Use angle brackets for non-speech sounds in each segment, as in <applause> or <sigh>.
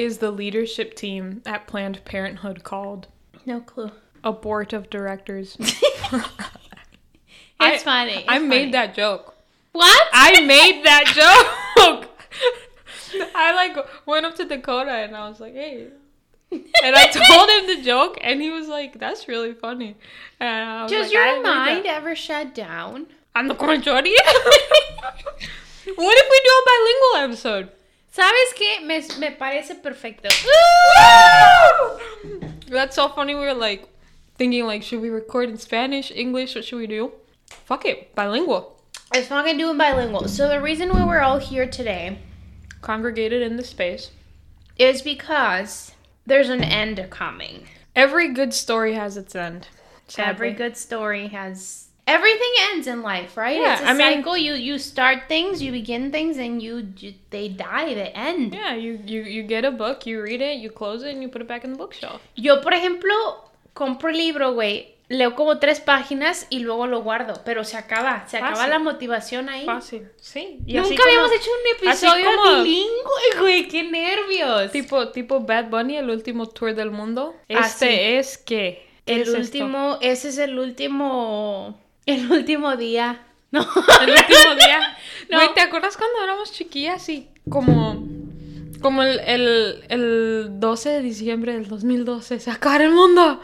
Is the leadership team at Planned Parenthood called? No clue. A board of directors. <laughs> It's funny. I it's made that joke. What? I made that <laughs> joke. I like went up to Dakota and I was like, "Hey," and I told him the joke, and he was like, "That's really funny." And I was Does like, your mind ever shut down? I'm the conchori. <laughs> what if we do a bilingual episode? ¿Sabes qué? Me, me parece perfecto. That's so funny. We were like thinking like, should we record in Spanish, English? What should we do? Fuck it, bilingual. Let's fucking do it bilingual. So the reason we're all here today Congregated in the space. is because there's an end coming. Every good story has its end. Every good story has everything ends in life, right? Yeah, it's a I mean- cycle. You you start things, you begin things, and you, you they die. They end. Yeah, you, you you get a book, you read it, you close it, and you put it back in the bookshelf. Yo, por ejemplo, compro el libro, güey. Leo como tres páginas y luego lo guardo, pero se acaba, se acaba Fácil. la motivación ahí. Fácil. Sí. Y Nunca así como- habíamos hecho un así episodio como- bilingüe, güey, qué nervios. Tipo, tipo Bad Bunny, el último tour del mundo. Ah, Este sí. es que. ¿qué el es esto? último, ese es el último, el último día. <laughs> No. El último día. No. Güey, ¿te acuerdas cuando éramos chiquillas y como. Como el, el, el 12 de diciembre del 2012, se acaba el mundo.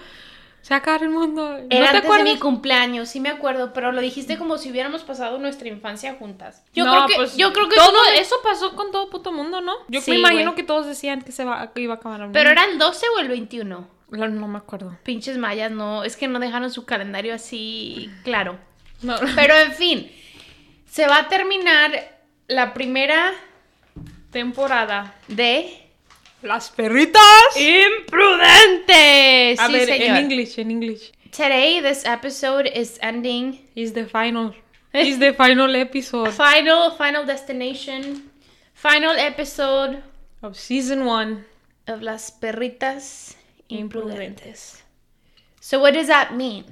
Se acaba el mundo. ¿No Era te antes de mi cumpleaños, sí me acuerdo, pero lo dijiste como si hubiéramos pasado nuestra infancia juntas. Yo No, creo que, pues, yo creo que todo me- eso pasó con todo puto mundo, ¿no? Yo Sí, me imagino que todos decían que se va, que iba a acabar el mundo. Pero era el 12 o el 21. No, no me acuerdo. Pinches mayas, no, es que no dejaron su calendario así claro. No. Pero en fin, se va a terminar la primera Temporada. de Las perritas. Imprudentes. A sí, ver, señor. en English, en English. Today, this episode is ending. Is the final. Is the final episode <laughs> Final, final destination, final episode of season one. of Las Perritas Imprudentes. So, what does that mean?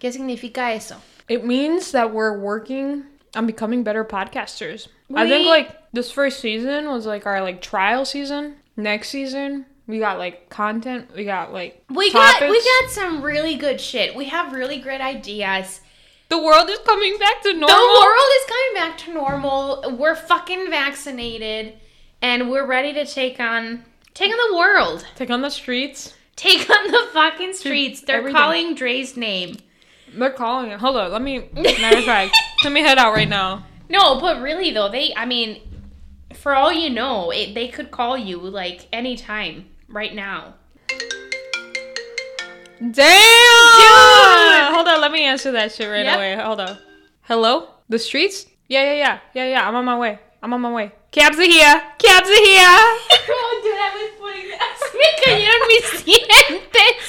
¿Qué significa eso? It means that we're working on becoming better podcasters. I think like this first season was like our like trial season. Next season we got like content. We got like We got we got some really good shit. We have really great ideas. the world is coming back to normal. The world is coming back to normal. We're fucking vaccinated, and we're ready to take on take on the world. Take on the streets. Take on the fucking streets. They're everything. calling Dre's name. They're calling it. Hold on. Let me. Matter of fact, <laughs> let me head out right now. No, but really though, they I mean, for all you know, it, they could call you like anytime right now. Damn! Hold on, let me answer that shit right Yep. away. Hold on. Hello? The streets? Yeah, yeah, yeah. Yeah, yeah. I'm on my way. I'm on my way. Cabs are here. Cabs are here. <laughs> me cayeron mis <laughs> dientes.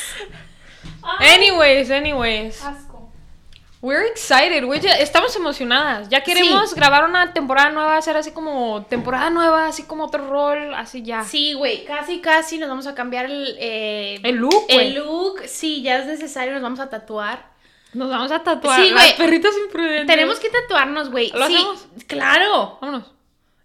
Ay, anyways, anyways. asco. We're excited. We're just- estamos emocionadas. Ya queremos grabar una temporada nueva, hacer así como temporada nueva, así como otro rol, así ya. Sí, güey, casi, casi nos vamos a cambiar el, eh, El look, el look. Sí, ya es necesario, nos vamos a tatuar. Nos vamos a tatuar. Sí, güey. perritas imprudentes. Tenemos que tatuarnos, güey. ¿Lo sí, hacemos? claro. Vámonos.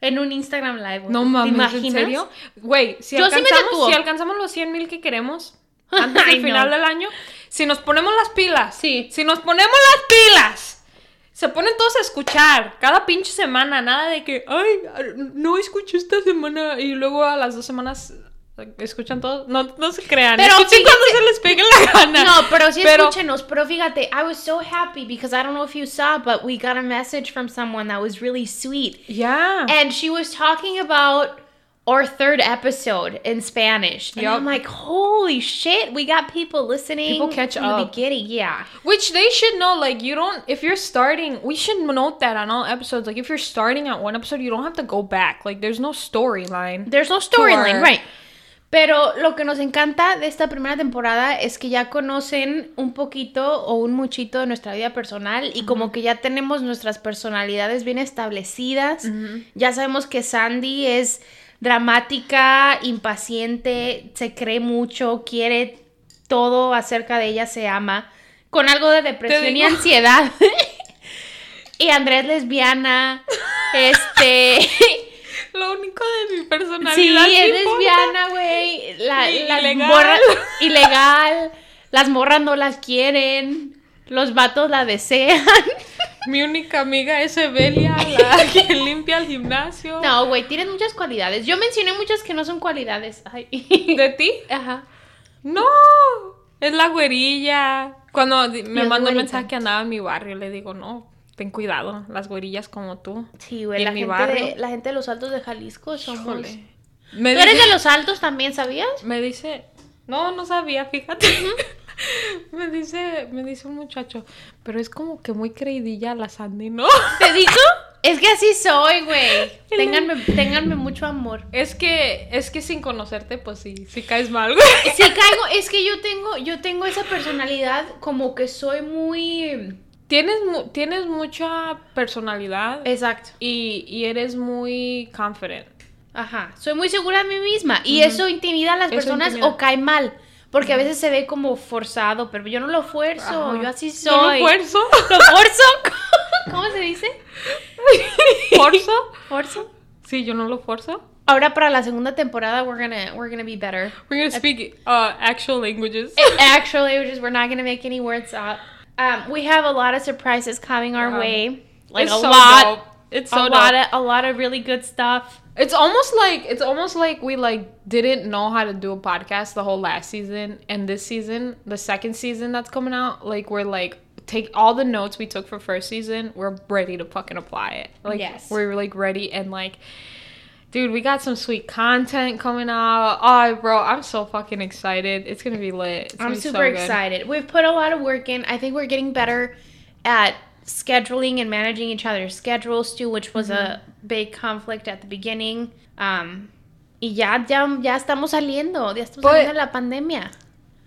En un Instagram live. güey. No ¿Te mames, imaginas? ¿en serio? Güey, si, Yo sí me alcanzamos, tatúo. si alcanzamos los 100 mil que queremos <laughs> antes del final no. del año, si nos ponemos las pilas, Sí. si nos ponemos las pilas, se ponen todos a escuchar cada pinche semana, nada de que, ay, no escuché esta semana y luego a las dos semanas escuchan todos. No, no se crean, Pero escuchen cuando se les pegue la gana. No, pero sí Pero- escúchenos. Pero fíjate, I was so happy because I don't know if you saw, but we got a message from someone that was really sweet. Yeah. And she was talking about our third episode in Spanish. And Yup. I'm like, holy shit, we got people listening. People catch from the up. beginning. Yeah. Which they should know, like, you don't, if you're starting, we should note that on all episodes. Like, if you're starting at one episode, you don't have to go back. Like, there's no storyline. There's no storyline, right. Pero lo que nos encanta de esta primera temporada es que ya conocen un poquito o un muchito de nuestra vida personal y como que ya tenemos nuestras personalidades bien establecidas. Ya sabemos que Sandy es dramática, impaciente, se cree mucho, quiere todo acerca de ella, se ama, con algo de depresión y ansiedad. <laughs> y Andrés lesbiana, este... <laughs> Lo único de mi personalidad. Sí, es lesbiana, güey. La, ilegal. morras- <laughs> ilegal. Las morras no las quieren. Los vatos la desean. Mi única amiga es Evelia, la <laughs> que limpia el gimnasio. No, güey, tienes muchas cualidades. Yo mencioné muchas que no son cualidades. Ay. ¿De ti? Ajá. No, es la güerilla. Cuando me mandó un mensaje que andaba en mi barrio, le digo, no, ten cuidado, las güerillas como tú. Sí, güey, ¿Y la mi gente, barrio? de, la gente de los altos de Jalisco somos... Híjole. Me ¿Tú eres de los altos también, sabías? Me dice, no, no sabía, fíjate. <laughs> me dice, me dice un muchacho, pero es como que muy creidilla la Sandy, ¿no? ¿Te digo? <laughs> Es que así soy, güey. <laughs> Ténganme, ténganme mucho amor. es que, es que sin conocerte, pues sí, sí caes mal, güey. Si caigo, es que yo tengo, yo tengo esa personalidad como que soy muy... Tienes, mu- tienes mucha personalidad Exacto. y, y eres muy confident. Ajá. Soy muy segura de mí misma. Y eso intimida a las Eso personas intimida. o cae mal. Porque a veces se ve como forzado, pero yo no lo fuerzo. Ajá. Yo así Yo lo soy. fuerzo. <laughs> ¿Lo forzo? <laughs> ¿Cómo se dice? <laughs> ¿Forzo? ¿Forzo? Sí, yo no lo forzo. Ahora para la segunda temporada we're gonna we're gonna be better. We're gonna speak uh, actual languages. Actually, we're just we're not gonna make any words up. Um, we have a lot of surprises coming our Yeah. way. Like It's a so lot, dope. It's a so lot dope. of a lot of really good stuff. It's almost like it's almost like we like didn't know how to do a podcast the whole last season and this season, the second season that's coming out, like we're like take all the notes we took for first season, we're ready to fucking apply it. Like Yes. we're like ready and like dude, we got some sweet content coming out. Oh, bro, I'm so fucking excited. It's going to be lit. It's gonna I'm be super good. excited. We've put a lot of work in. I think we're getting better at scheduling and managing each other's schedules too, which was a big conflict at the beginning. Um, y ya, ya, ya estamos saliendo. Ya estamos But- saliendo la pandemia.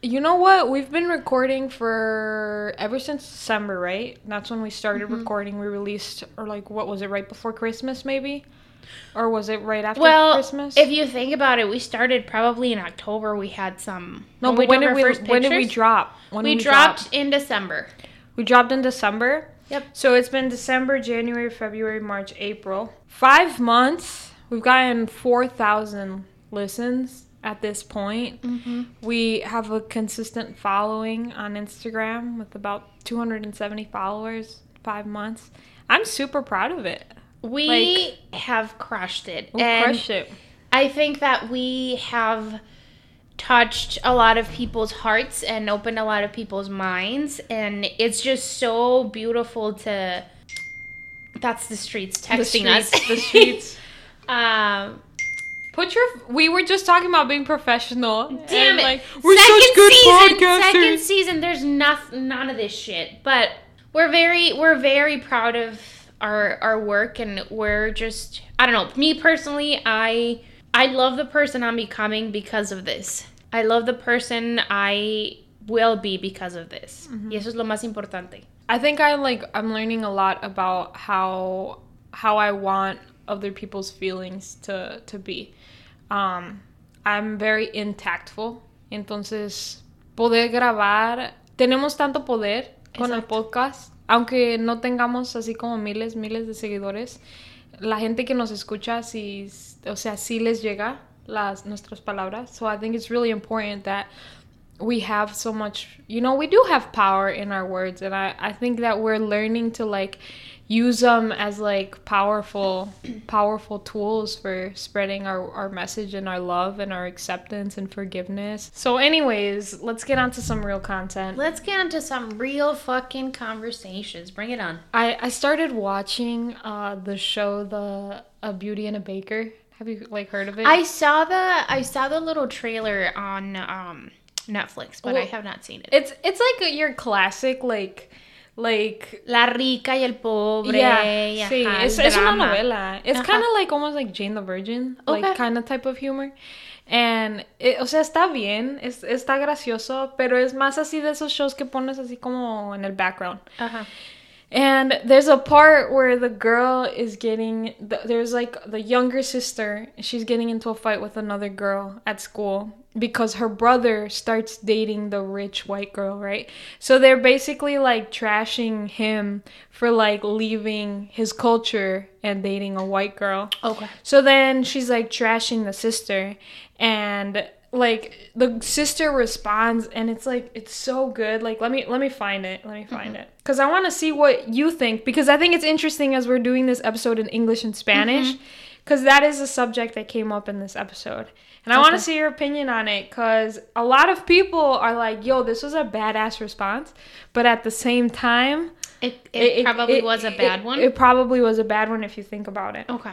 You know what? We've been recording for ever since December, right? That's when we started Mm-hmm. recording. We released, or like, what was it, right before Christmas, maybe? Or was it right after Well, Christmas? if you think about it, we started probably in October. We had some. no, we but when did we, first when did we drop? When We did dropped in December. We dropped in December. Yep. So it's been December, January, February, March, April. Five months. We've gotten 4,000 listens at this point. Mm-hmm. We have a consistent following on Instagram with about 270 followers, five months. I'm super proud of it. We have crushed it. We crushed it. I think that we have touched a lot of people's hearts and opened a lot of people's minds. And it's just so beautiful to. That's the streets texting the us. the streets. <laughs> um, Put your. We were just talking about being professional. damn it! Like, we're second such good season, podcasters. second season. There's noth- none of this shit. But we're very, we're very proud of our our work, and we're just. I don't know. Me personally, I I love the person I'm becoming because of this. I love the person I will be because of this. Mm-hmm. Y eso es lo más importante. I think I like I'm learning a lot about how how I want other people's feelings to to be. Um, I'm very intactful. Entonces, poder grabar, tenemos tanto poder con el podcast, aunque no tengamos así como miles, miles de seguidores. La gente que nos escucha, sí, o sea, sí les llega las nuestras palabras. So I think it's really important that we have so much you know we do have power in our words and i i think that we're learning to like use them as like powerful powerful tools for spreading our, our message and our love and our acceptance and forgiveness so anyways let's get on to some real content Let's get into some real fucking conversations. Bring it on. i i started watching uh the show the a beauty and a baker have you like heard of it I saw the I saw the little trailer on um Netflix, but I have not seen it. it's it's like your classic like like La rica y el pobre. Yeah, sí, ajá, es, el es una novela. It's kind of like almost like Jane the Virgin, Okay. like kind of type of humor. And, eh, o sea, está bien, es, está gracioso, pero es más así de esos shows que pones así como en el background. Ajá. And there's a part where the girl is getting, th- there's like the younger sister, she's getting into a fight with another girl at school. Because her brother starts dating the rich white girl, right? So they're basically like trashing him for like leaving his culture and dating a white girl. Okay. So then she's like trashing the sister and like the sister responds and it's like it's so good like let me let me find it let me find mm-hmm. it because i want to see what you think because i think it's interesting as we're doing this episode in english and spanish mm-hmm. Because that is a subject that came up in this episode and i want to see your opinion on it because a lot of people are like yo this was a badass response but at the same time It, it, probably was a bad it- one. it probably was a bad one if you think about it okay.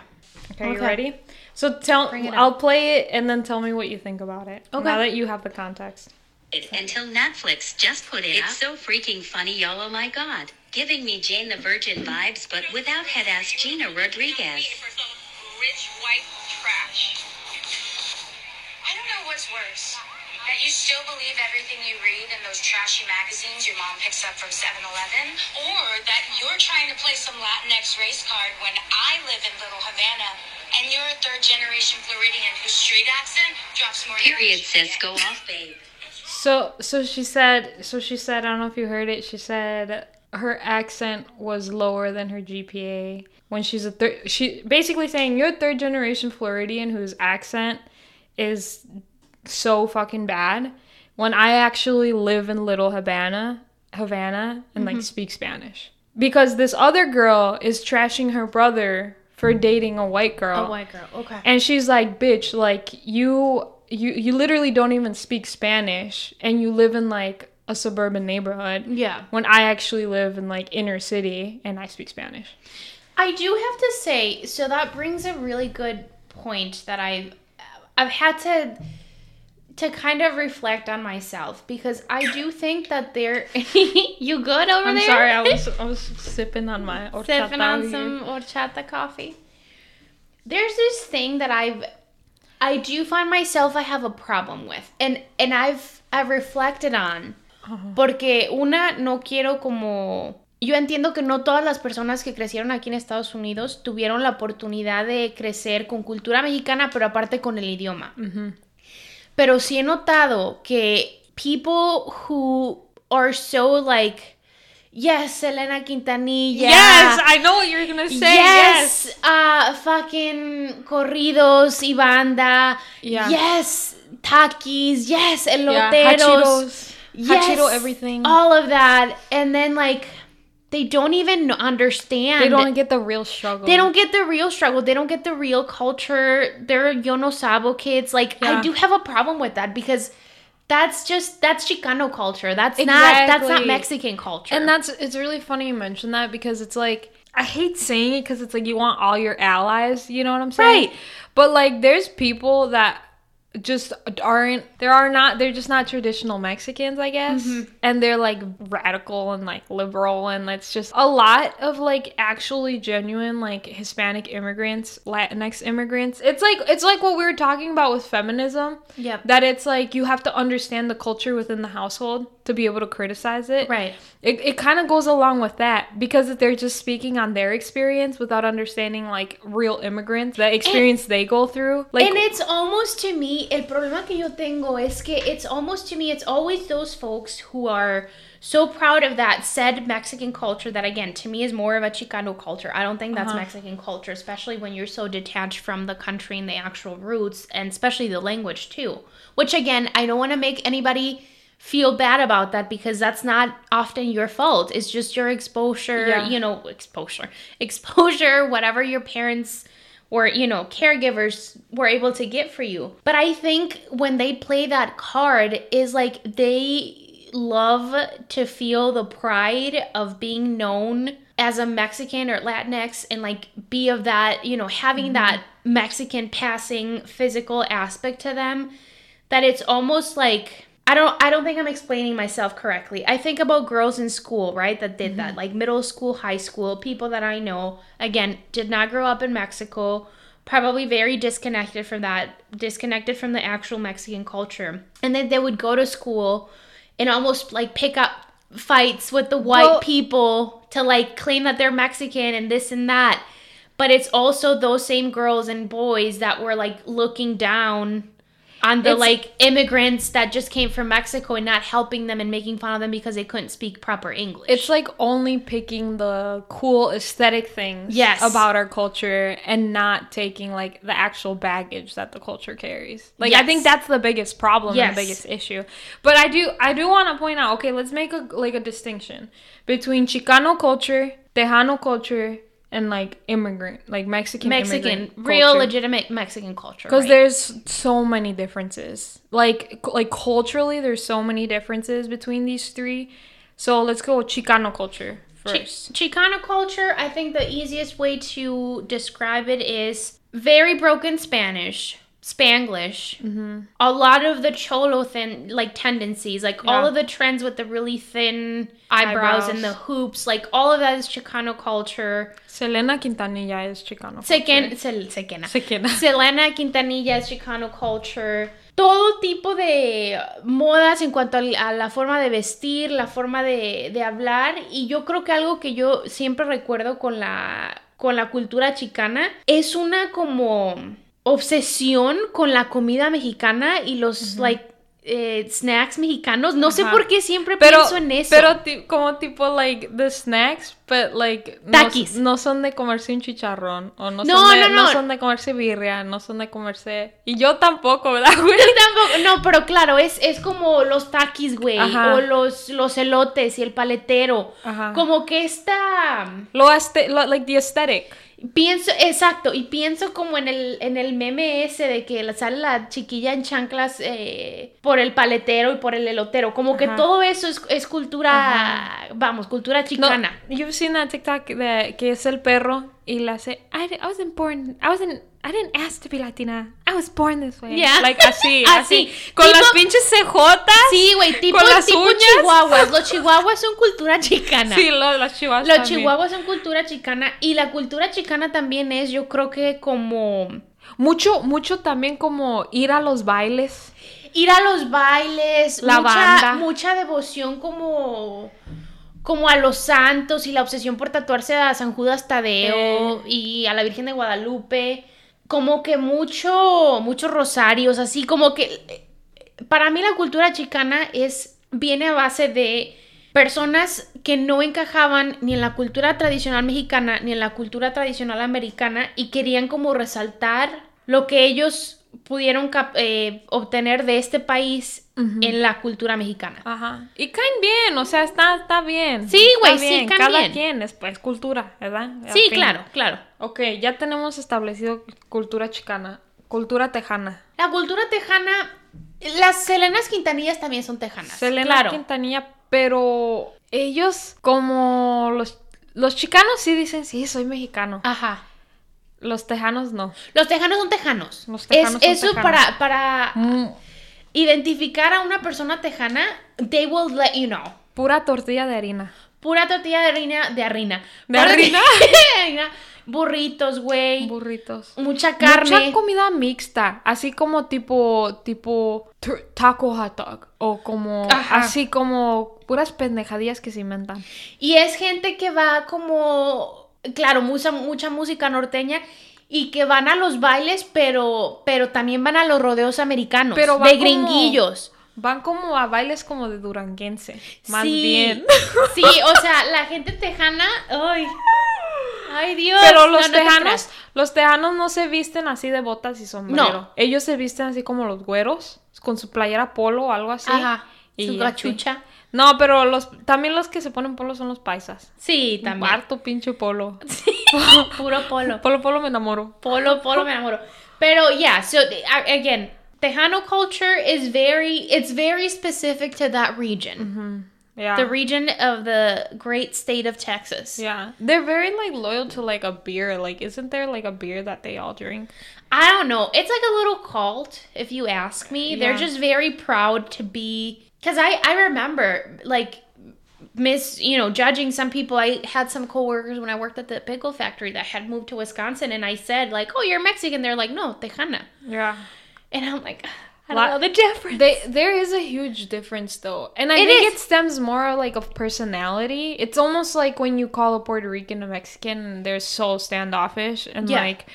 Okay, you ready? So tell I'll play it and then tell me what you think about it. Okay. Now that you have the context. it until Netflix just put it It's so freaking funny, y'all. Oh my god. Giving me Jane the Virgin vibes, but without head ass Gina Rodriguez. For some rich white trash. I don't know what's worse. That you still believe everything you read in those trashy magazines your mom picks up from 7 Eleven, or that you're trying to play some Latinx race card when I live in Little Havana and you're a third generation Floridian whose street accent drops more Period, you sis. Go off, babe. So so she said so she said I don't know if you heard it. She said her accent was lower than her GPA when she's a third. She basically saying you're a third generation Floridian whose accent is so fucking bad. When I actually live in Little Havana, Havana, and like mm-hmm. speak Spanish because this other girl is trashing her brother for dating a white girl. A white girl. Okay. And she's like, "Bitch, like you you you literally don't even speak Spanish and you live in like a suburban neighborhood." Yeah. When I actually live in like inner city and I speak Spanish. I do have to say, so that brings a really good point that I've I've had to to kind of reflect on myself because I do think that there <laughs> you good over I'm there? sorry, I was <laughs> I was sipping on my horchata sipping on over some here. horchata coffee. There's this thing that I've I do find myself I have a problem with. And and I've I've reflected on uh-huh. porque una no quiero como yo entiendo que no todas las personas que crecieron aquí en Estados Unidos tuvieron la oportunidad de crecer con cultura mexicana, pero aparte con el idioma. Pero sí he notado que people who are so like yes, Selena Quintanilla. Yes, I know what you're gonna say. yes, Yes. uh, fucking corridos y banda. Yeah. Yes, taquis. Yes, Yeah, eloteros. hachiros. yes, Hachiro everything. All of that, and then like they don't even understand. They don't get the real struggle. They don't get the real struggle. They don't get the real culture. They're yo no sabo kids. Like I do have a problem with that because that's just that's Chicano culture. That's not that's not Mexican culture. And that's it's really funny you mention that because it's like I hate saying it because it's like you want all your allies, you know what I'm saying? Right. But like there's people that just aren't there are not they're just not traditional Mexicans, I guess. Mm-hmm. And they're like radical and like liberal and it's just a lot of like actually genuine like Hispanic immigrants, Latinx immigrants. It's like it's like what we were talking about with feminism. Yeah. That it's like you have to understand the culture within the household to be able to criticize it. Right. It, it kind of goes along with that because if they're just speaking on their experience without understanding like real immigrants, the experience they go through. Like and it's almost to me, el problema que yo tengo es que it's almost to me, it's always those folks who are so proud of that said Mexican culture that, again, to me is more of a Chicano culture. I don't think that's uh-huh. Mexican culture, especially when you're so detached from the country and the actual roots, and especially the language too. Which, again, I don't want to make anybody feel bad about that because that's not often your fault. It's just your exposure, Yeah. you know, exposure, <laughs> exposure, whatever your parents or you know caregivers were able to get for you. But i think when they play that card is like they love to feel the pride of being known as a mexican or latinx and like be of that you know having that mm-hmm. mexican passing physical aspect to them that it's almost like I don't I don't think I'm explaining myself correctly. I think about girls in school, right? That did that. Mm-hmm. Like middle school, high school, people that I know, again, did not grow up in Mexico, probably very disconnected from that, disconnected from the actual Mexican culture. And then they would go to school and almost like pick up fights with the white Well- people to like claim that they're Mexican and this and that. But it's also those same girls and boys that were like looking down on the It's- like immigrants that just came from Mexico and not helping them and making fun of them because they couldn't speak proper English. It's like only picking the cool aesthetic things Yes. about our culture and not taking like the actual baggage that the culture carries. Like I think that's the biggest problem Yes. and the biggest issue. But I do I do want to point out, okay, let's make a like a distinction between Chicano culture, Tejano culture, and like immigrant, like Mexican Mexican, real culture. legitimate Mexican culture. because right? there's so many differences like like culturally there's so many differences between these three so let's go chicano culture first Chicano culture, I think the easiest way to describe it is very broken Spanish, Spanglish. Mm-hmm. A lot of the cholo thin like tendencies, like all of the trends with the really thin eyebrows, and the hoops, like all of that is Chicano culture. selena quintanilla es chicano Sequen. Sel- Sequena. Sequena. Selena Quintanilla es Chicano culture. Todo tipo de modas en cuanto a la forma de vestir, la forma de, de hablar. Y yo creo que algo que yo siempre recuerdo con la, con la cultura chicana es una como obsesión con la comida mexicana y los like eh, snacks mexicanos. No sé por qué siempre pero pienso en eso. pero como tipo like the snacks but like no, Taquis. no son de comerse un chicharrón o no, No, son de, no, no. son de comerse birria no son de comerse y yo tampoco verdad güey Yo tampoco- no, pero claro, es, es como los taquis, güey, Ajá. o los, los elotes y el paletero. Ajá. Como que esta... lo, lo like the aesthetic Pienso, exacto, y pienso como en el, en el meme ese de que la- sale la chiquilla en chanclas eh, por el paletero y por el elotero. Como que todo eso es, es cultura, vamos, cultura No, chicana. you've seen that TikTok de, que es el perro y le hace, I, I wasn't born, I wasn't, I didn't ask to be Latina, I was born this way. Yeah. Like así, <laughs> Así. así, con Tipo- las pinches cejotas. Sí, güey, tipo, Con las tipo uñas. chihuahuas. Los chihuahuas son cultura chicana. Sí, lo- las chihuahuas Los también. chihuahuas son cultura chicana y la cultura chicana también es, yo creo que como Mucho, mucho también como ir a los bailes. ir a los bailes, La mucha, banda. mucha devoción como como a los santos y la obsesión por tatuarse a San Judas Tadeo Eh. y a la Virgen de Guadalupe, como que mucho muchos rosarios, así como que para mí la cultura chicana es viene a base de personas que no encajaban ni en la cultura tradicional mexicana ni en la cultura tradicional americana y querían como resaltar lo que ellos pudieron eh, obtener de este país en la cultura mexicana. Ajá. Y caen bien, o sea, está, está bien. Sí, güey, sí, caen Cada bien. quien es pues cultura, ¿verdad? Al sí, fin. claro, claro. Ok, ya tenemos establecido cultura chicana. Cultura tejana. La cultura tejana, las Selenas Quintanillas también son tejanas. Selena claro. Quintanilla, pero ellos como los los chicanos sí dicen, sí, soy mexicano. Ajá. Los tejanos no. Los tejanos son tejanos. Los tejanos es, son eso tejanos. para, para Mm, identificar a una persona tejana, they will let you know. pura tortilla de harina. Pura tortilla de harina, de harina. ¿De harina? <laughs> Burritos, güey. Burritos. Mucha carne. Mucha comida mixta, así como tipo tipo taco hot dog o como Ajá. así como puras pendejadillas que se inventan. Y es gente que va como, claro, mucha, mucha música norteña y que van a los bailes, pero, pero también van a los rodeos americanos. Pero van de como- gringuillos. Van como a bailes como de duranguense, más Sí, bien. <laughs> Sí, o sea, la gente tejana, ay. Ay, Dios. Pero los no te tejanos, los tejanos no se visten así de botas y sombrero. No. Ellos se visten así como los güeros, con su playera polo o algo así. Ajá. y su así. No, pero los también los que se ponen polo son los paisas. Sí, también. Harto pinche polo. <laughs> Puro polo. Polo, polo me enamoro. Polo, polo, me enamoro. Pero yeah, so again, Tejano culture is very, it's very specific to that region. Yeah. The region of the great state of Texas. yeah. They're very like loyal to like a beer. Like isn't there like a beer that they all drink? I don't know. It's like a little cult, if you ask me. They're just very proud to be. Because I, I remember, like, miss, you know, judging some people. I had some coworkers when I worked at the pickle factory that had moved to Wisconsin, and I said, like, oh, you're Mexican. They're like, no, Tejana. Yeah. And I'm like, I don't know the difference. They, there is a huge difference though. And I It think is. it stems more like of personality. It's almost like when you call a Puerto Rican a Mexican and they're so standoffish and Yeah. like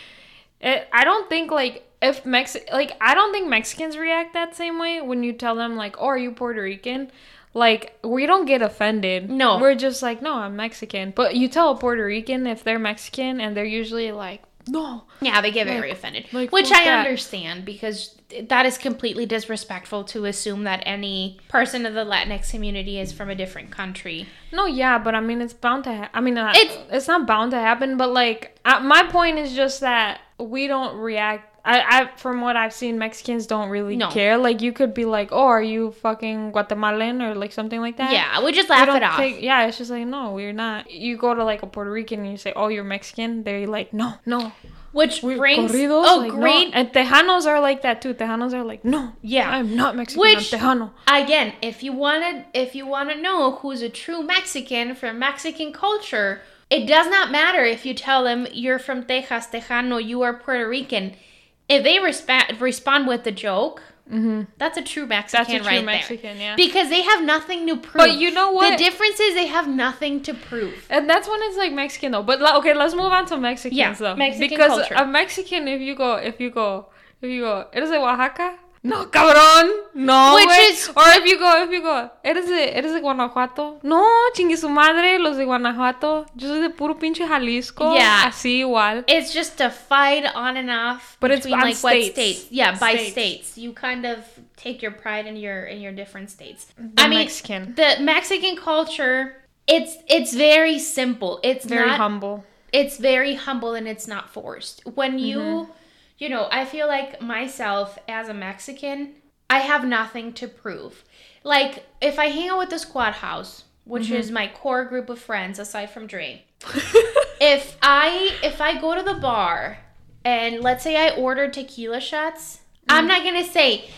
it, I don't think like if Mex like I don't think Mexicans react that same way when you tell them like, "Oh, are you Puerto Rican?" Like we don't get offended. No. we're just like, "No, I'm Mexican." But you tell a Puerto Rican if they're Mexican, and they're usually like, "No." Yeah, they get very Like- offended, like, which I that. understand because that is completely disrespectful to assume that any person of the Latinx community is from a different country. No, yeah, but I mean, it's bound to. Ha- I mean, uh, It's- it's it's not bound to happen, but like, uh, my point is just that we don't react. I, I, from what I've seen, Mexicans don't really No. care. Like, you could be like, "Oh, are you fucking Guatemalan?" or like something like that. Yeah, we just laugh it off. take- yeah, it's just like, no, we're not. You go to like a Puerto Rican and you say, "Oh, you're Mexican," they're like, "No, no." which We brings corridos, oh like, no. great And Tejanos are like that too. Tejanos are like, "No, Yeah. I'm not Mexican. Which- I'm Tejano." again, if you wanna if you wanna know who's a true Mexican from Mexican culture, it does not matter if you tell them you're from Texas, Tejano, you are Puerto Rican. If they respa- respond with the joke, that's a true Mexican Mm-hmm. That's a true right Mexican, there. yeah. Because they have nothing to prove. But you know what? The difference is they have nothing to prove. And that's when it's like Mexican though. But okay, let's move on to Mexicans Yeah, though. Mexican because culture. a Mexican, if you go, if you go, if you go, eres de Oaxaca? No, cabrón. No, Which güey. is- Or if you go, if you go, eres de, eres de Guanajuato? No, chingue su madre, los de Guanajuato. Yo soy de puro pinche Jalisco. Yeah. Así igual. It's just a fight on and off But it's between on like what states. states. Yeah, by States. states. You kind of take your pride in your in your different states. The I mean, Mexican. the Mexican culture. It's it's very simple. It's Very not humble. it's very humble and it's not forced. When you, Mm-hmm. You know, I feel like myself as a Mexican, I have nothing to prove. Like if I hang out with the Squad House, which Mm-hmm. is my core group of friends aside from Dre, <laughs> if I if I go to the bar and let's say I order tequila shots, Mm. I'm not gonna say.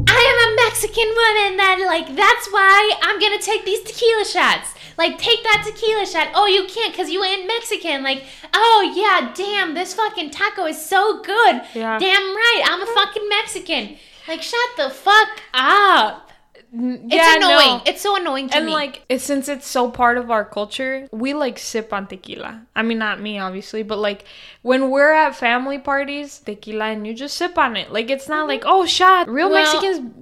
I am a Mexican woman that like that's why I'm gonna take these tequila shots. Like take that tequila shot. Oh, you can't because you ain't Mexican. Like, oh yeah, damn, this fucking taco is so good. Yeah. Damn right, I'm a fucking Mexican. Like, shut the fuck up. It's yeah, annoying. no. It's so annoying to and me. like since it's so part of our culture we like sip on tequila i mean not me obviously but like when we're at family parties tequila and you just sip on it like it's not mm-hmm. like oh shot real Well- mexicans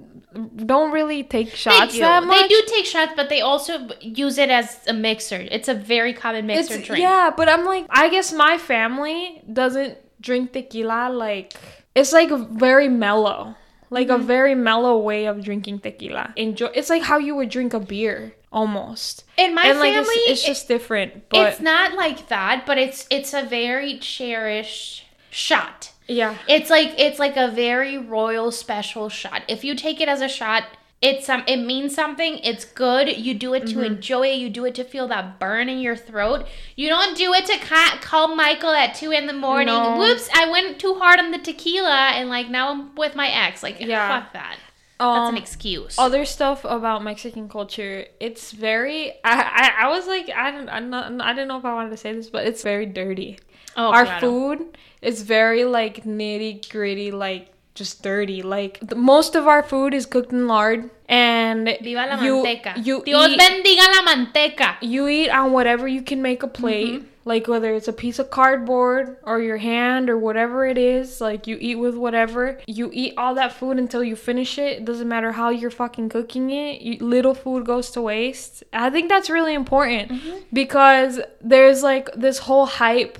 don't really take they shots do. that much They do take shots, but they also use it as a mixer. It's a very common mixer it's, drink. yeah but i'm like i guess my family doesn't drink tequila like it's like very mellow like Mm-hmm. a very mellow way of drinking tequila enjoy it's like how you would drink a beer almost In my and like family, it's, it's it- just different but it's not like that, but it's it's a very cherished shot. yeah It's like it's like a very royal special shot. If you take it as a shot, it's some it means something. It's good. You do it to Mm-hmm. enjoy it. You do it to feel that burn in your throat. You don't do it to ca- call Michael at two in the morning. No. Whoops! I went too hard on the tequila, and like now I'm with my ex. Like Yeah. fuck that. That's an Um, excuse. other stuff about Mexican culture, it's very. I I, I was like I don't I'm not, I didn't know if I wanted to say this, but it's very dirty. oh, Our food is very like nitty gritty, like just dirty. Like the, most of our food is cooked in lard, and Viva la you manteca. you Dios eat, bendiga la manteca. you eat on whatever you can make a plate. Mm-hmm. Like whether it's a piece of cardboard or your hand or whatever it is, like you eat with whatever. You eat all that food until you finish it. It doesn't matter how you're fucking cooking it. You, little food goes to waste. I think that's really important Mm-hmm. because there's like this whole hype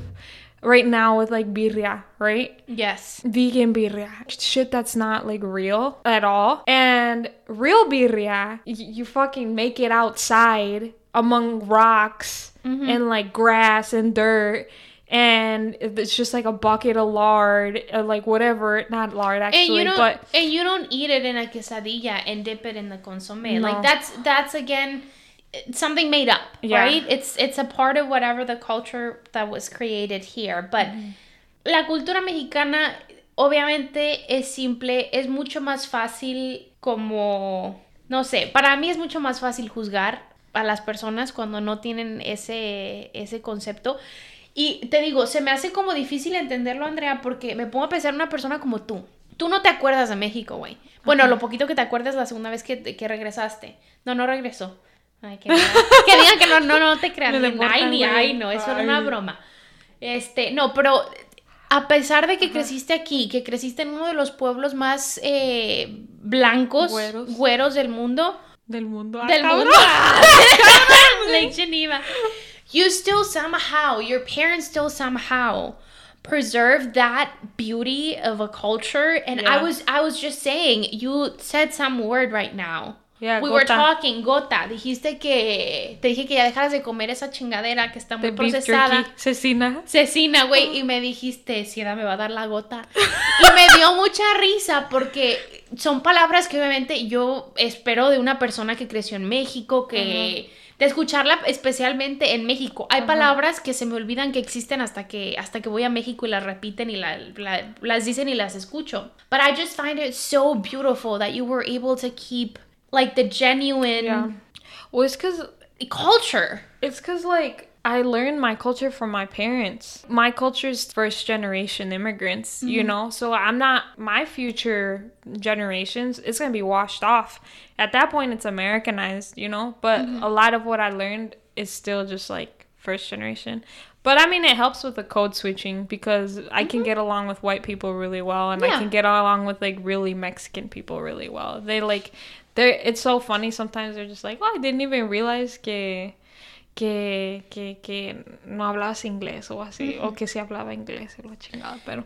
right now with like birria, right? Yes. vegan birria shit that's not like real at all and real birria y- you fucking make it outside among rocks Mm-hmm. and like grass and dirt and it's just like a bucket of lard uh, like whatever not lard actually, And you don't but and you don't eat it in a quesadilla and dip it in the consomme. No. Like that's that's again something made up, Yeah. right? It's it's a part of whatever the culture that was created here, but Mm-hmm. la cultura mexicana obviamente es simple, es mucho más fácil como no sé, para mí es mucho más fácil juzgar a las personas cuando no tienen ese ese concepto. Y te digo, se me hace como difícil entenderlo, Andrea, porque me pongo a pensar en una persona como tú. Tú no te acuerdas de México, güey. Bueno, lo poquito que te acuerdas la segunda vez que, que regresaste. No, no regresó. Ay, que, digan, que digan que no, no, no te crean. <laughs> Ni- ay, ni ay, no, eso era una broma. Este, no, pero a pesar de que creciste aquí, que creciste en uno de los pueblos más eh, blancos, Güeros. güeros del mundo, Del mundo. Ah, del cabrón. mundo, <laughs> <laughs> Lake Geneva, you still somehow, your parents still somehow preserve that beauty of a culture. And I was, I was just saying, you said some word right now. Yeah, we were gota. talking, gota. Dijiste que te dije que ya dejaras de comer esa chingadera que está muy procesada. Cecina. Cecina, güey, <laughs> y me dijiste, si me va a dar la gota. Y me dio mucha risa porque son palabras que obviamente yo espero de una persona que creció en México, que de escucharla especialmente en México. Hay palabras que se me olvidan que existen hasta que hasta que voy a México y las repiten y la- la- las dicen y las escucho. But I just find it so beautiful that you were able to keep like the genuine Yeah. Well, it's because culture. It's because, like, I learned my culture from my parents. My culture is first generation immigrants, you mm-hmm. know? So I'm not, my future generations, it's going to be washed off. At that point, it's Americanized, you know? But mm-hmm. a lot of what I learned is still just like first generation. But I mean, it helps with the code switching because I can mm-hmm. get along with white people really well and I can get along with like really Mexican people really well. They like, they're, it's so funny sometimes they're just like, oh, I didn't even realize que que, que, que no hablabas inglés o así, o que sí hablaba inglés lo chingado, pero...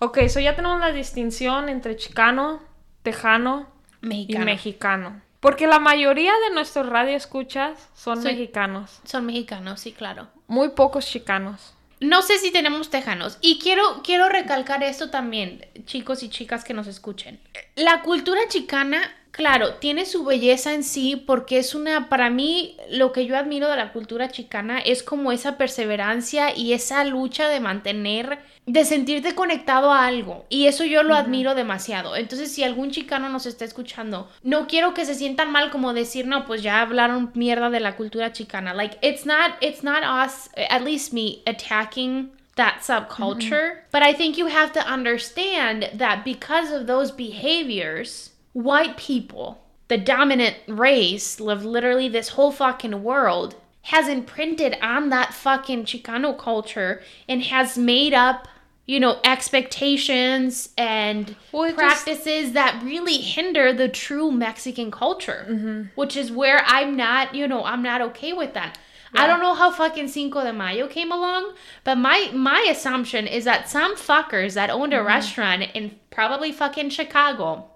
Ok, so ya tenemos la distinción entre chicano, tejano y Mexicano. Porque la mayoría de nuestros radioescuchas son mexicanos. Son mexicanos, sí, claro. Muy pocos chicanos. No sé si tenemos tejanos. Y quiero, quiero recalcar esto también, chicos y chicas que nos escuchen. La cultura chicana, claro, tiene su belleza en sí porque es una, para mí, lo que yo admiro de la cultura chicana es como esa perseverancia y esa lucha de mantener, de sentirte conectado a algo. Y eso yo lo admiro demasiado. Entonces, si algún chicano nos está escuchando, no quiero que se sientan mal como decir, no, pues ya hablaron mierda de la cultura chicana. Like, it's not, it's not us, at least me, attacking that subculture. But I think you have to understand that because of those behaviors, white people, the dominant race, live literally this whole fucking world, has imprinted on that fucking Chicano culture and has made up, you know, expectations and Well, it just- practices that really hinder the true Mexican culture, mm-hmm. which is where I'm not, you know, I'm not okay with that. I don't know how fucking Cinco de Mayo came along, but my my assumption is that some fuckers that owned a mm-hmm. restaurant in probably fucking Chicago,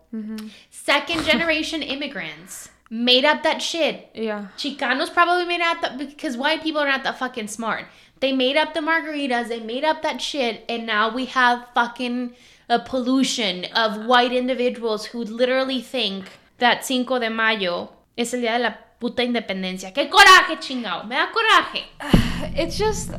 second generation immigrants, made up that shit. Yeah. Chicanos probably made up that because white people are not that fucking smart. They made up the margaritas, they made up that shit, and now we have fucking a pollution of white individuals who literally think that Cinco de Mayo es el día de la puta independencia. ¡Qué coraje, chingao! Me da coraje. <sighs> It's just...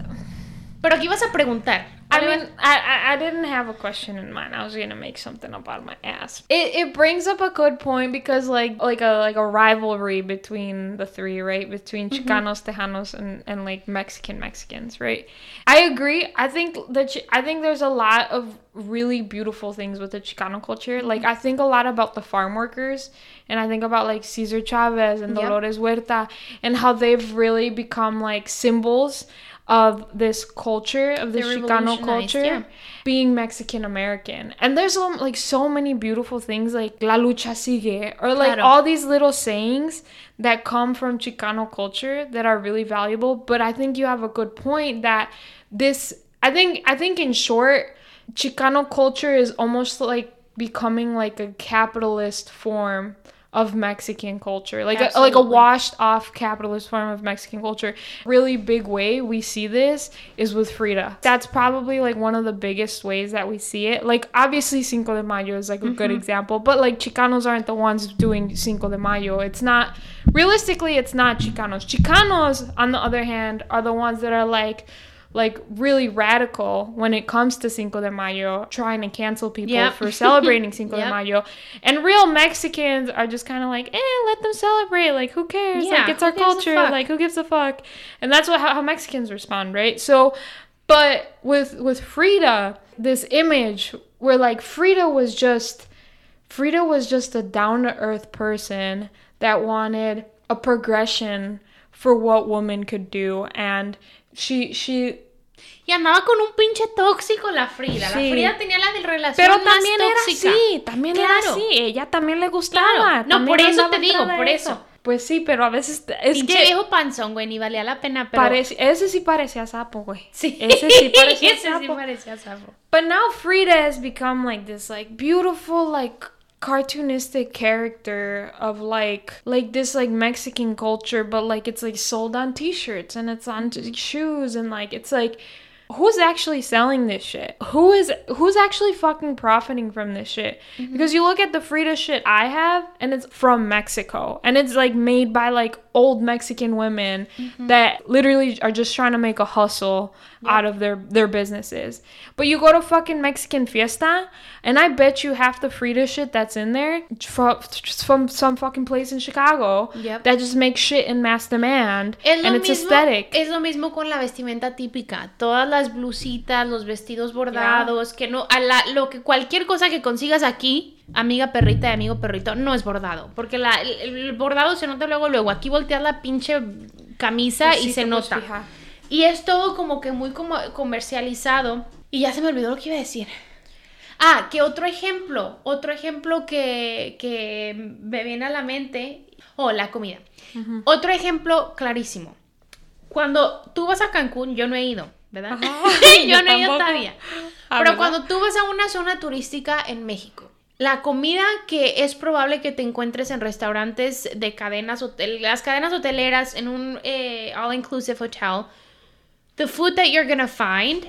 Pero aquí vas a preguntar. I mean, I, I didn't have a question in mind. I was gonna make something up out of my ass. It, it brings up a good point because like like a like a rivalry between the three, right? Between mm-hmm. Chicanos, Tejanos, and, and like Mexican Mexicans, right? I agree. I think that I think there's a lot of really beautiful things with the Chicano culture. Like mm-hmm. I think a lot about the farm workers, and I think about like Cesar Chavez and Yep. Dolores Huerta, and how they've really become like symbols of this culture of the Chicano culture yeah. being Mexican American. And there's um, like so many beautiful things like La lucha sigue or like Claro. all these little sayings that come from Chicano culture that are really valuable. But I think you have a good point that this I think I think in short, Chicano culture is almost like becoming like a capitalist form of Mexican culture, like a, like a washed off capitalist form of Mexican culture. Really big way we see this is with Frida. That's probably like one of the biggest ways that we see it. Like obviously Cinco de Mayo is like a good mm-hmm. example, but like Chicanos aren't the ones doing Cinco de Mayo. It's not realistically it's not Chicanos. Chicanos on the other hand are the ones that are like like really radical when it comes to Cinco de Mayo, trying to cancel people Yep. for celebrating <laughs> Cinco de Mayo. And real Mexicans are just kind of like, eh, let them celebrate. Like, who cares? Yeah, like, it's our who gives a culture. Like, who gives a fuck? And that's what how, how Mexicans respond, right? So, but with with Frida, this image where like Frida was just Frida was just a down to earth person that wanted a progression for what woman could do and she she Y andaba con un pinche tóxico la Frida. Sí. La Frida tenía la de relación Pero más también era tóxica. así, también era Claro. así. Ella también le gustaba. Claro. No, por eso te digo, por eso. Pues sí, pero a veces es Pinche que viejo panzón, güey, ni valía la pena, pero... parece- ese sí parecía sapo, güey. Sí. Ese sí parecía <laughs> Ese sí sapo. parecía sapo. But now Frida has become like this like beautiful like cartoonistic character of like like this like Mexican culture but like it's like sold on t-shirts and it's on t- shoes and like it's like who's actually selling this shit? Who is who's actually fucking profiting from this shit? Mm-hmm. Because you look at the Frida shit I have and it's from Mexico and it's like made by like old Mexican women mm-hmm. that literally are just trying to make a hustle out of their their businesses. But you go to fucking Mexican fiesta and I bet you half the Frida shit that's in there from from some fucking place in Chicago Yep. that just makes shit in mass demand and it's mismo, aesthetic. Es lo mismo con la vestimenta típica. Todas las blusitas, los vestidos bordados, que no, a la, lo que cualquier cosa que consigas aquí, amiga perrita y amigo perrito, no es bordado. Porque la, el, el bordado se nota luego, luego. Aquí volteas la pinche camisa Pues y se nota. Y es todo como que muy como comercializado. Y ya se me olvidó lo que iba a decir. Ah, que otro ejemplo, otro ejemplo que, que me viene a la mente, oh, la comida. Otro ejemplo clarísimo. Cuando tú vas a Cancún, yo no he ido, ¿verdad? <laughs> yo no tampoco. todavía. Ah, Pero ¿verdad? cuando tú vas a una zona turística en México, la comida que es probable que te encuentres en restaurantes de cadenas, hotel, las cadenas hoteleras, en un eh, all-inclusive hotel, the food that you're gonna find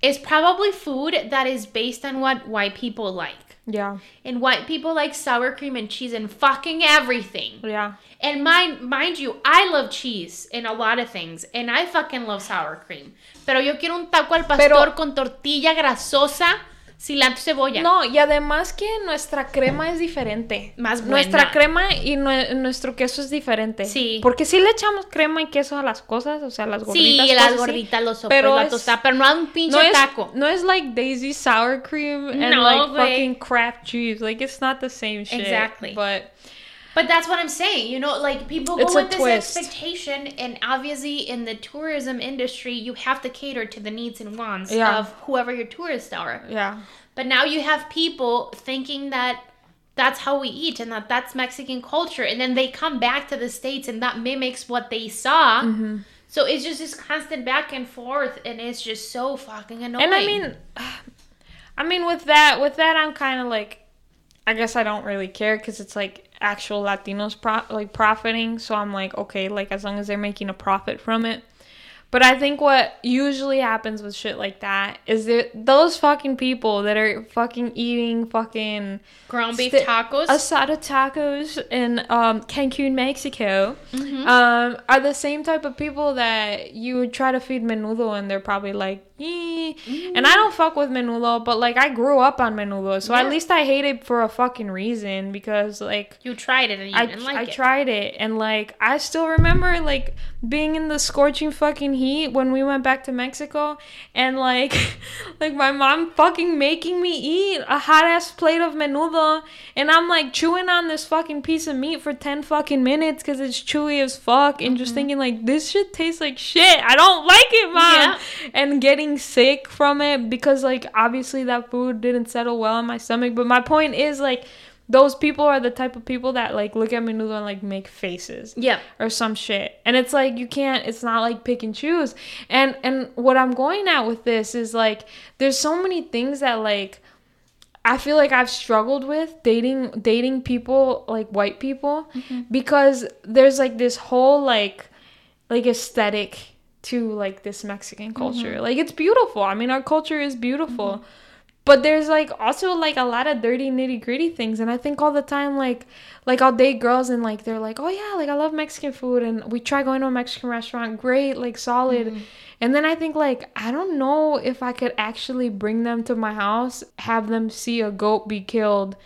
is probably food that is based on what white people like. Yeah. And white people like sour cream and cheese and fucking everything. Yeah. And mind, mind you, I love cheese in a lot of things. And I fucking love sour cream. Pero yo quiero un taco al pastor Pero- con tortilla grasosa, cilantro cebolla. No, y además que nuestra crema es diferente. Más Nuestra crema y nue- nuestro queso es diferente. Sí. Porque sí le echamos crema y queso a las cosas, o sea, las gorditas. sí, las así, gorditas, los sopes, pero la es- tostada, pero no a un pinche No es, taco. no es like Daisy sour cream and No, like fucking Kraft cheese. Like it's not the same shit. Exactly. But But that's what I'm saying. You know, like people go a with this twist. expectation, and obviously in the tourism industry, you have to cater to the needs and wants Yeah. of whoever your tourists are. yeah. But now you have people thinking that that's how we eat and that that's Mexican culture, and then they come back to the states and that mimics what they saw. Mm-hmm. So it's just this constant back and forth, and it's just so fucking annoying. And I mean, I mean, with that, with that, I'm kind of like, I guess I don't really care because it's like actual Latinos pro- like profiting. So I'm like, okay, like as long as they're making a profit from it. But I think what usually happens with shit like that is that those fucking people that are fucking eating fucking ground beef sti- tacos. asada tacos in um, Cancun, Mexico, Mm-hmm. um, are the same type of people that you would try to feed menudo, and they're probably like, "Eh." and I don't fuck with menudo, but like I grew up on menudo, so at least I hate it for a fucking reason because like. you tried it and you I, didn't like it. I tried it and like I still remember like being in the scorching fucking heat when we went back to Mexico and like <laughs> like my mom fucking making me eat a hot ass plate of menudo and I'm like chewing on this fucking piece of meat for 10 fucking minutes cuz it's chewy as fuck and Mm-hmm. just thinking like this shit tastes like shit. I don't like it, mom. Yeah. And getting sick from it because like obviously that food didn't settle well in my stomach, but my point is like those people are the type of people that like look at menudo and like make faces Yeah. or some shit. And it's like you can't it's not like pick and choose. And and what i'm going at with this is like there's so many things that like i feel like i've struggled with dating dating people like white people mm-hmm. because there's like this whole like like aesthetic to like this mexican mm-hmm. culture. Like it's beautiful. I mean our culture is beautiful mm-hmm. But there's like also like a lot of dirty nitty gritty things and i think all the time like like i'll date girls and like they're like oh yeah like i love mexican food and we try going to a mexican restaurant great like solid mm-hmm. and then i think like i don't know if i could actually bring them to my house have them see a goat be killed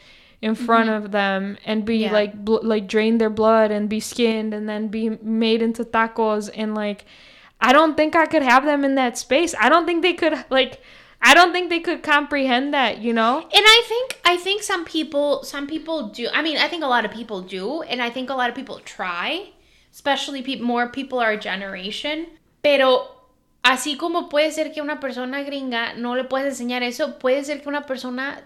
in front mm-hmm. of them and be Yeah. like bl- like drain their blood and be skinned and then be made into tacos and like I don't think I could have them in that space. I don't think they could like I don't think they could comprehend that, you know? And I think I think some people some people do. I mean, I think a lot of people do, and I think a lot of people try, especially pe- more people our generation. Pero así como puede ser que una persona gringa no le puedes enseñar eso, puede ser que una persona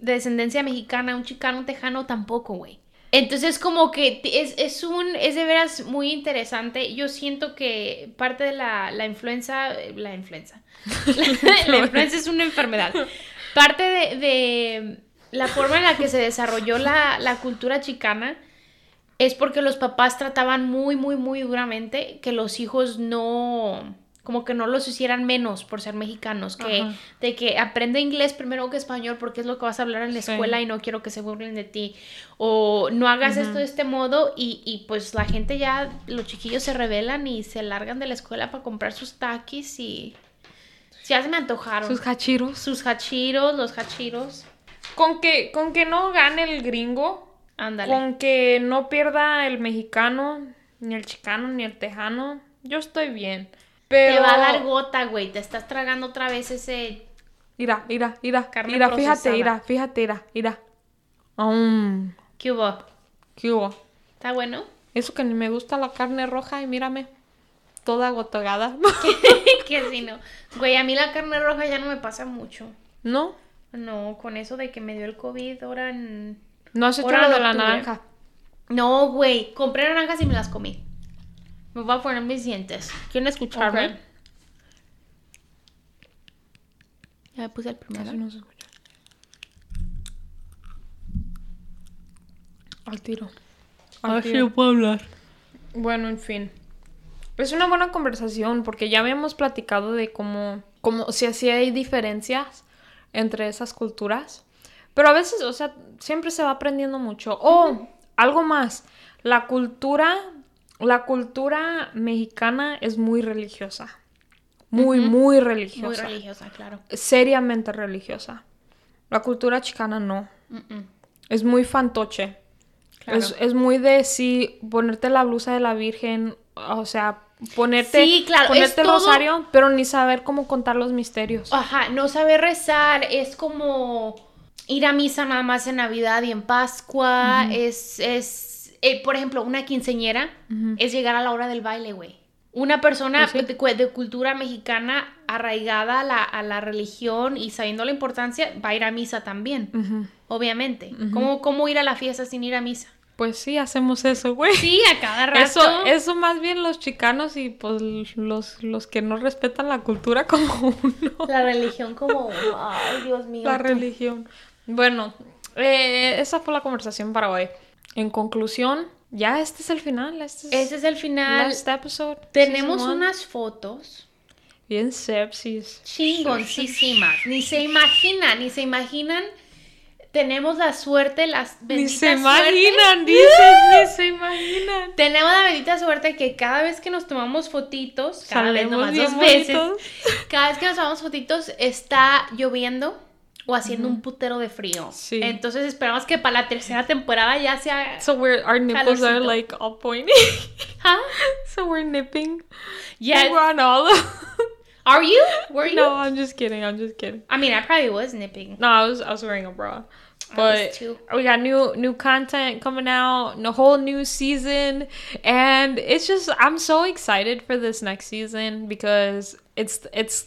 de descendencia mexicana, un chicano, un tejano, tampoco, güey. Entonces como que es, es un, es de veras muy interesante. Yo siento que parte de la, la influenza, la influenza, <laughs> la, influenza es una enfermedad. Parte de, de la forma en la que se desarrolló la, la cultura chicana es porque los papás trataban muy, muy, muy duramente que los hijos no, como que no los hicieran menos por ser mexicanos, que Ajá. de que aprende inglés primero que español porque es lo que vas a hablar en la Sí. escuela y no quiero que se burlen de ti, o no hagas esto de este modo y, y pues la gente ya, los chiquillos se rebelan y se largan de la escuela para comprar sus taquis y ya se me antojaron. Sus hachiros. sus hachiros, los hachiros, Con que, con que no gane el gringo, ándale. con que no pierda el mexicano, ni el chicano, ni el tejano, yo estoy bien. Pero... Te va a dar gota, güey, te estás tragando otra vez ese Mira, mira, mira, Carne mira, fíjate, mira, fíjate, mira, mira. Mm, ¿Qué hubo? ¿Qué hubo? ¿Está bueno? Eso que ni me gusta la carne roja y mírame, toda gotogada. <laughs> que si <laughs> no. Güey, a mí la carne roja ya no me pasa mucho. ¿No? No, con eso de que me dio el COVID ahora en... No has hecho lo de la naranja. No, güey, compré naranjas y me las comí. Me voy a poner mis dientes. ¿Quieren escucharme? Ya me puse el primero. No se escucha. Al tiro. Al tiro. puedo hablar. Bueno, en fin. Es una buena conversación porque ya habíamos platicado de cómo, cómo si así hay diferencias entre esas culturas. Pero a veces, o sea, siempre se va aprendiendo mucho. O algo más, la cultura, la cultura mexicana es muy religiosa. Muy, muy Muy religiosa. religiosa, claro. Seriamente religiosa. La cultura chicana no. Es muy fantoche. Claro. Es, es muy de sí, ponerte la blusa de la Virgen, o sea, ponerte, Sí, claro, ponerte el todo- rosario, pero ni saber cómo contar los misterios. Ajá, no saber rezar es como ir a misa nada más en Navidad y en Pascua. Es, es eh, por ejemplo, una quinceñera es llegar a la hora del baile, güey. Una persona Pues sí. de, de cultura mexicana arraigada a la, a la religión y sabiendo la importancia, va a ir a misa también, Ujú. obviamente. ¿Cómo, ¿Cómo ir a la fiesta sin ir a misa? Pues sí, hacemos eso, güey. Sí, a cada <laughs> rato. Eso, eso más bien los chicanos y pues los, los que no respetan la cultura como <laughs> uno. La religión como, ay, Dios mío. La religión. Bueno, eh, esa fue la conversación para hoy. En conclusión, ya este es el final. Este es Ese es el final. last episode. Tenemos unas fotos Bien sepsis. chingoncísimas. <laughs> Ni se imaginan, ni se imaginan. Tenemos la suerte, las Ni benditas se suerte. imaginan, <laughs> dices, ni se imaginan. Tenemos la bendita suerte que cada vez que nos tomamos fotitos, cada vez Salemos nomás bien dos veces, <laughs> cada vez que nos tomamos fotitos está lloviendo o haciendo un putero de frío. Sí. Entonces esperamos que para la tercera temporada ya sea... So we're our nipples are like all pointy. <laughs> ¿Ah? so we're nipping. Yes. We're on all. of. Are you? Were <laughs> you? no, I'm just kidding. I'm just kidding. I mean, I probably was nipping. No, I was I was wearing a bra. But we got new new content coming out, a whole new season, and it's just I'm so excited for this next season because it's it's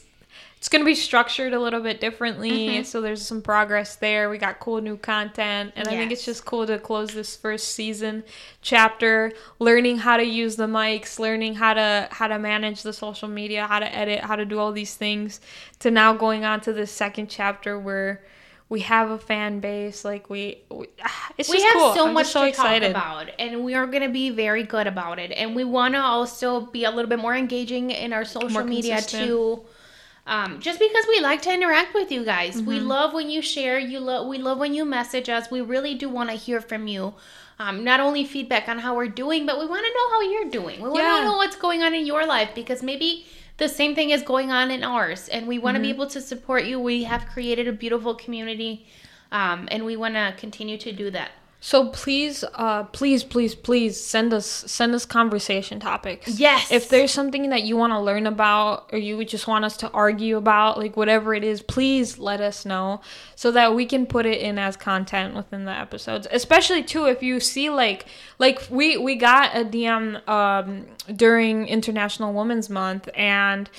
it's gonna be structured a little bit differently. Mm-hmm. So there's some progress there. We got cool new content, and I think it's just cool to close this first season chapter, learning how to use the mics, learning how to how to manage the social media, how to edit, how to do all these things, to now going on to the second chapter where we have a fan base. Like we, we <sighs> it's we just have cool. so I'm much so to excited. talk about and we are going to be very good about it and we want to also be a little bit more engaging in our social More media consistent. too um, just because we like to interact with you guys. We Mm-hmm. love when you share. You love we love when you message us. We really do want to hear from you. Um, not only feedback on how we're doing but we want to know how you're doing. We want Yeah. to know what's going on in your life because maybe the same thing is going on in ours and we want to be Mm-hmm. able to support you. We have created a beautiful community um, and we want to continue to do that So please, uh, please, please, please send us send us conversation topics. Yes. If there's something that you want to learn about, or you just want us to argue about, like whatever it is, please let us know so that we can put it in as content within the episodes. Especially too, if you see like like we we got a DM um during International Women's Month and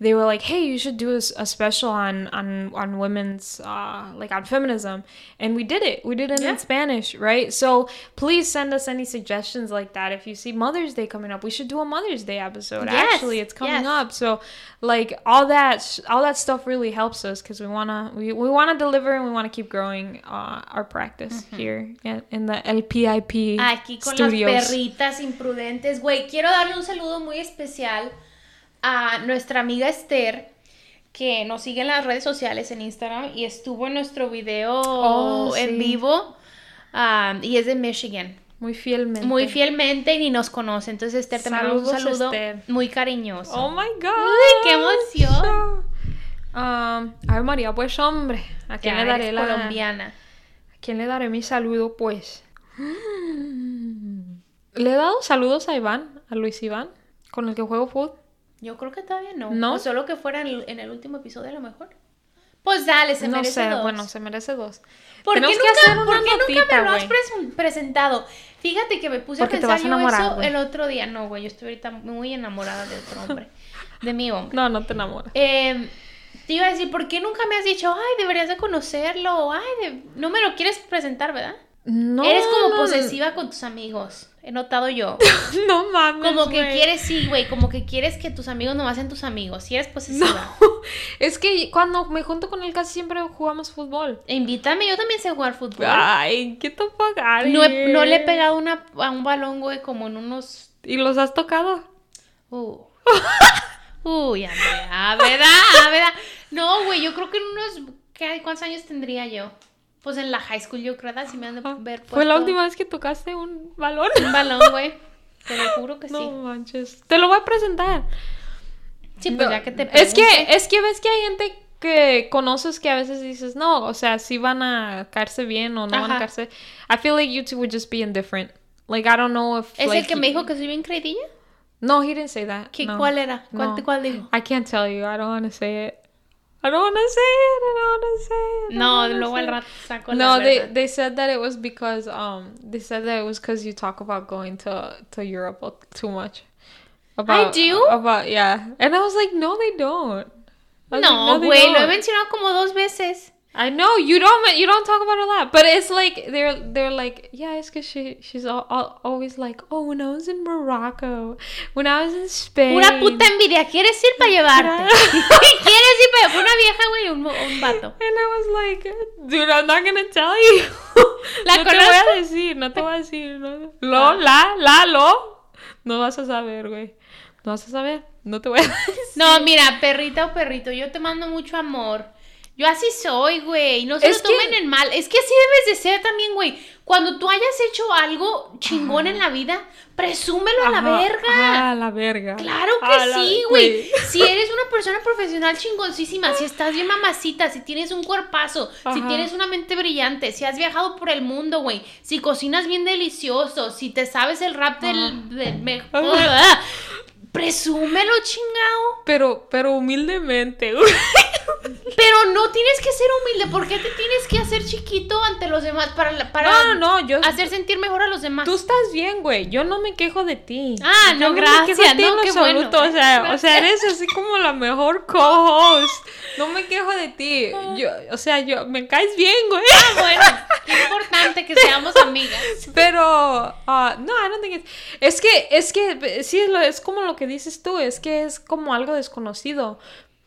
they were like, "Hey, you should do a special on on on women's uh like on feminism," and we did it. We did it Yeah. in Spanish, right? So please send us any suggestions like that. If you see Mother's Day coming up, we should do a Mother's Day episode. Yes, Actually, it's coming yes. up. So like all that all that stuff really helps us because we wanna we, we wanna deliver and we wanna keep growing uh, our practice here in, in the LPIP Aquí con studios. las perritas imprudentes. Güey, quiero darle un saludo muy especial a nuestra amiga Esther, que nos sigue en las redes sociales en Instagram y estuvo en nuestro video Oh, en sí. vivo. um, y es de Michigan. Muy fielmente. Muy fielmente y ni nos conoce. Entonces, Esther, te mando un saludo Esther. muy cariñoso. Oh my god. Uy, qué emoción. Um, ay María, pues hombre, ¿a quién Ya le daré la colombiana. ¿A quién le daré mi saludo pues? Le he dado saludos a Iván, a Luis Iván, con el que juego fútbol. Yo creo que todavía no. ¿No? O solo que fuera en el, en el último episodio a lo mejor. Pues dale, se no merece sé, dos. bueno, se merece dos. ¿Por qué nunca, que hacer una por qué nunca me lo has presentado? Fíjate que me puse Porque a te pensar vas a yo eso el otro día. No, güey, yo estoy ahorita muy enamorada de otro hombre. de mi hombre. No, no te enamoras. Eh, te iba a decir, ¿por qué nunca me has dicho, ay, deberías de conocerlo? Ay, de- no me lo quieres presentar, ¿verdad? No. Eres como no, posesiva con tus amigos. He notado yo. <laughs> No mames. Como que quieres, sí, güey, como que quieres que tus amigos nomás sean tus amigos. Si eres posesiva. No. <laughs> Es que cuando me junto con él casi siempre jugamos fútbol. Invítame, yo también sé jugar fútbol. Ay, ¿qué te pagar? No, he- no le he pegado una, a un balón, güey, como en unos ¿Y los has tocado? Uh. <laughs> Uy, Andrea, ¿verdad? ¿verdad? No, güey, yo creo que en unos... ¿qué, ¿Cuántos años tendría yo? Pues en la high school, yo creo. Si me han de ver Fue la puesto última vez que tocaste un balón. Un balón, güey. Te lo juro que No sí. manches. Te lo voy a presentar. Sí, pues No, ya que te Es que, es que ves que hay gente que conoces que a veces dices, no, o sea, si van a caerse bien o no van a Ajá. caerse. I feel like you two would just be indifferent. Like, I don't know if. ¿Es like, el que me dijo que soy bien creidilla? No, he didn't say that. ¿Qué, no. ¿Cuál era? ¿Cuál, No. ¿Cuál dijo? I can't tell you. I don't want to say it. I don't want to say it. I don't want to say it. I No, wanna luego al rato saco No, la they they said that it was because um they said that it was because you talk about going to to Europe too much. About, do? About yeah, and I was like, no, they don't. I like, No, güey, lo he don't." mencionado como dos veces. I know you don't you don't talk about it a lot, but it's like they're they're like yeah, it's because she she's all, all, always like oh when I was in Morocco, when I was in Spain. Pura puta envidia. ¿Quieres ir para llevarte? <laughs> <laughs> ¿Quieres ir para Una vieja, güey, un, un vato. And I was like, dude, I'm not gonna tell you. <laughs> ¿La no te voy a decir, no te voy a decir. No. Lo, la, la, lo. No vas a saber, güey. No vas a saber. No te voy a decir. No, mira, perrita o perrito, yo te mando mucho amor. Yo así soy, güey. No se Es lo tomen que- en mal. Es que así debes de ser también, güey. Cuando tú hayas hecho algo chingón en la vida, presúmelo a la verga. a la verga. Claro que A sí, güey. Si eres una persona profesional chingoncísima, si estás bien mamacita, si tienes un cuerpazo, si tienes una mente brillante, si has viajado por el mundo, güey, si cocinas bien delicioso, si te sabes el rap del, del mejor, presúmelo, chingao. Pero, pero humildemente, <laughs> güey. Pero no tienes que ser humilde. ¿Por qué te tienes que hacer chiquito ante los demás para, para No, no, yo. hacer sentir mejor a los demás? Tú estás bien, güey. Yo no me quejo de ti. Ah, Yo no, me gracias, quejo de ti no, en qué bueno. absoluto. O sea, o sea, eres así como la mejor co-host. No me quejo de ti. Yo, o sea, yo me caes bien, güey. Ah, bueno, qué importante que seamos amigas. Pero, ah, no, I don't think it's- Es que, es que, sí, es como lo que dices tú, es que es como algo desconocido.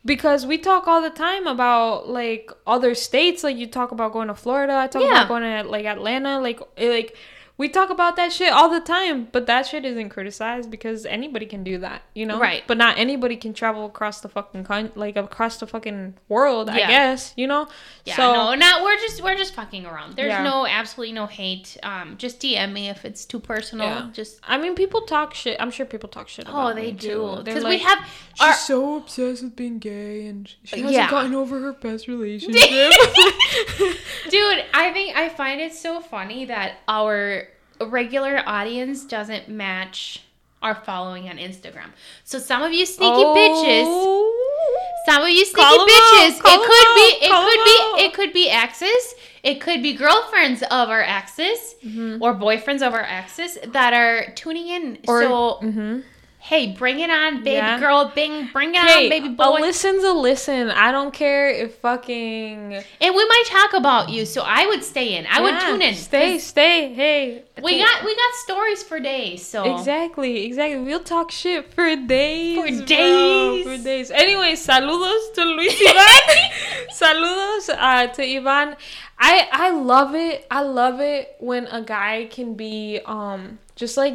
Because we talk all the time about, like, other states, like, you talk about going to Florida, I talk Yeah. about going to, like, Atlanta, like, like, we talk about that shit all the time, but that shit isn't criticized because anybody can do that, you know? Right. But not anybody can travel across the fucking, con- like, across the fucking world, I guess, you know? Yeah, so, no, not we're just we're just fucking around. There's Yeah. no absolutely no hate. Um, just DM me if it's too personal. Yeah. Just I mean, people talk shit. I'm sure people talk shit. oh, they do because we have She's our so obsessed with being gay and she hasn't Yeah. gotten over her past relationship. <laughs> <laughs> dude. I think I find it so funny that our regular audience doesn't match our following on Instagram. So some of you sneaky bitches, Oh. some of you sneaky Call out, bitches, call it could be it call could out. be it could be exes, it could be girlfriends of our exes Mm-hmm. or boyfriends of our exes that are tuning in. Or- so Mhm. Hey, bring it on, baby Yeah. girl, bing, bring it Hey, on, baby boy. a listen's a listen. I don't care if fucking. And we might talk about you, so I would stay in. I would tune in. Stay, stay. Hey. We okay. got we got stories for days. So Exactly, exactly. We'll talk shit for days. For bro, days. for days. Anyway, saludos to Luis <laughs> Ivan. saludos uh, to Ivan. I I love it. I love it when a guy can be um just like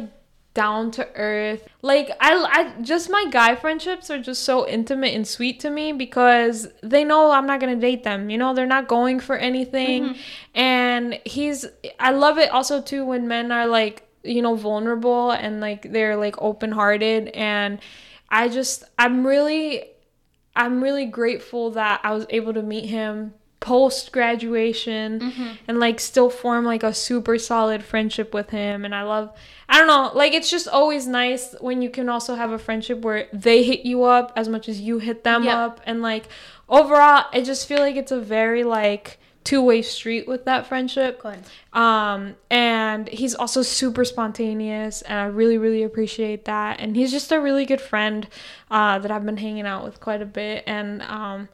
down to earth. Like I I just my guy friendships are just so intimate and sweet to me because they know I'm not going to date them. You know, they're not going for anything. Mm-hmm. And he's I love it also too when men are like, you know, vulnerable and like they're like open-hearted and I just I'm really I'm really grateful that I was able to meet him post graduation and like still form like a super solid friendship with him and I love I don't know like it's just always nice when you can also have a friendship where they hit you up as much as you hit them Yep. up and like overall I just feel like it's a very like two-way street with that friendship. Um and he's also super spontaneous and i really really appreciate that and he's just a really good friend uh that i've been hanging out with quite a bit and um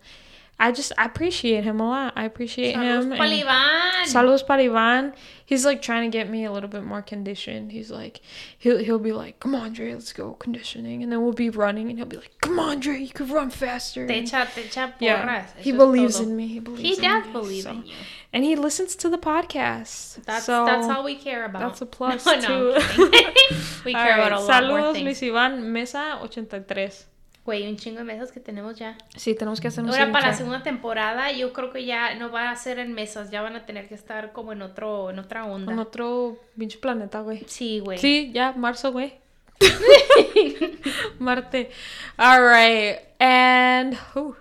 i just I appreciate him a lot i appreciate him Saludos and- Iván. Saludos para Ivan. He's like trying to get me a little bit more conditioned. He's like, he'll he'll be like, "Come on, Dre, let's go conditioning," and then we'll be running, and he'll be like, "Come on, Dre, you could run faster." Te echa, te echa yeah, porras. he believes todo. in me. He believes. He in does me, believe so- in you. and he listens to the podcast. That's so that's all we care about. that's a <laughs> plus No, no, too. I'm <laughs> we care right, about a lot more Saludos, things. Luis Iván, mesa 83. Güey, un chingo de mesas que tenemos ya. Sí, tenemos que hacer un Ahora para la segunda temporada, yo creo que ya no va a ser en mesas, ya van a tener que estar como en otro, en otra onda. En otro pinche planeta, güey. Sí, güey. Sí, ya, marzo, güey. <laughs> Marte. All right. And whew.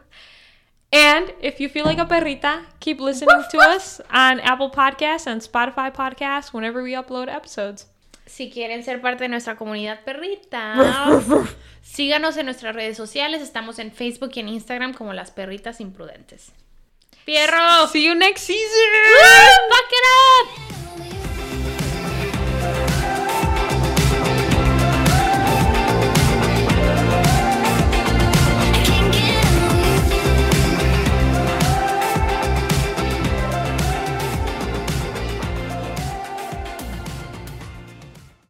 and if you feel like a perrita, keep listening to us on Apple Podcasts and Spotify Podcasts whenever we upload episodes. Si quieren ser parte de nuestra comunidad perrita, <laughs> síganos en nuestras redes sociales. Estamos en Facebook y en Instagram como las perritas imprudentes. ¡Pierro! See you next season. ¡Back it up!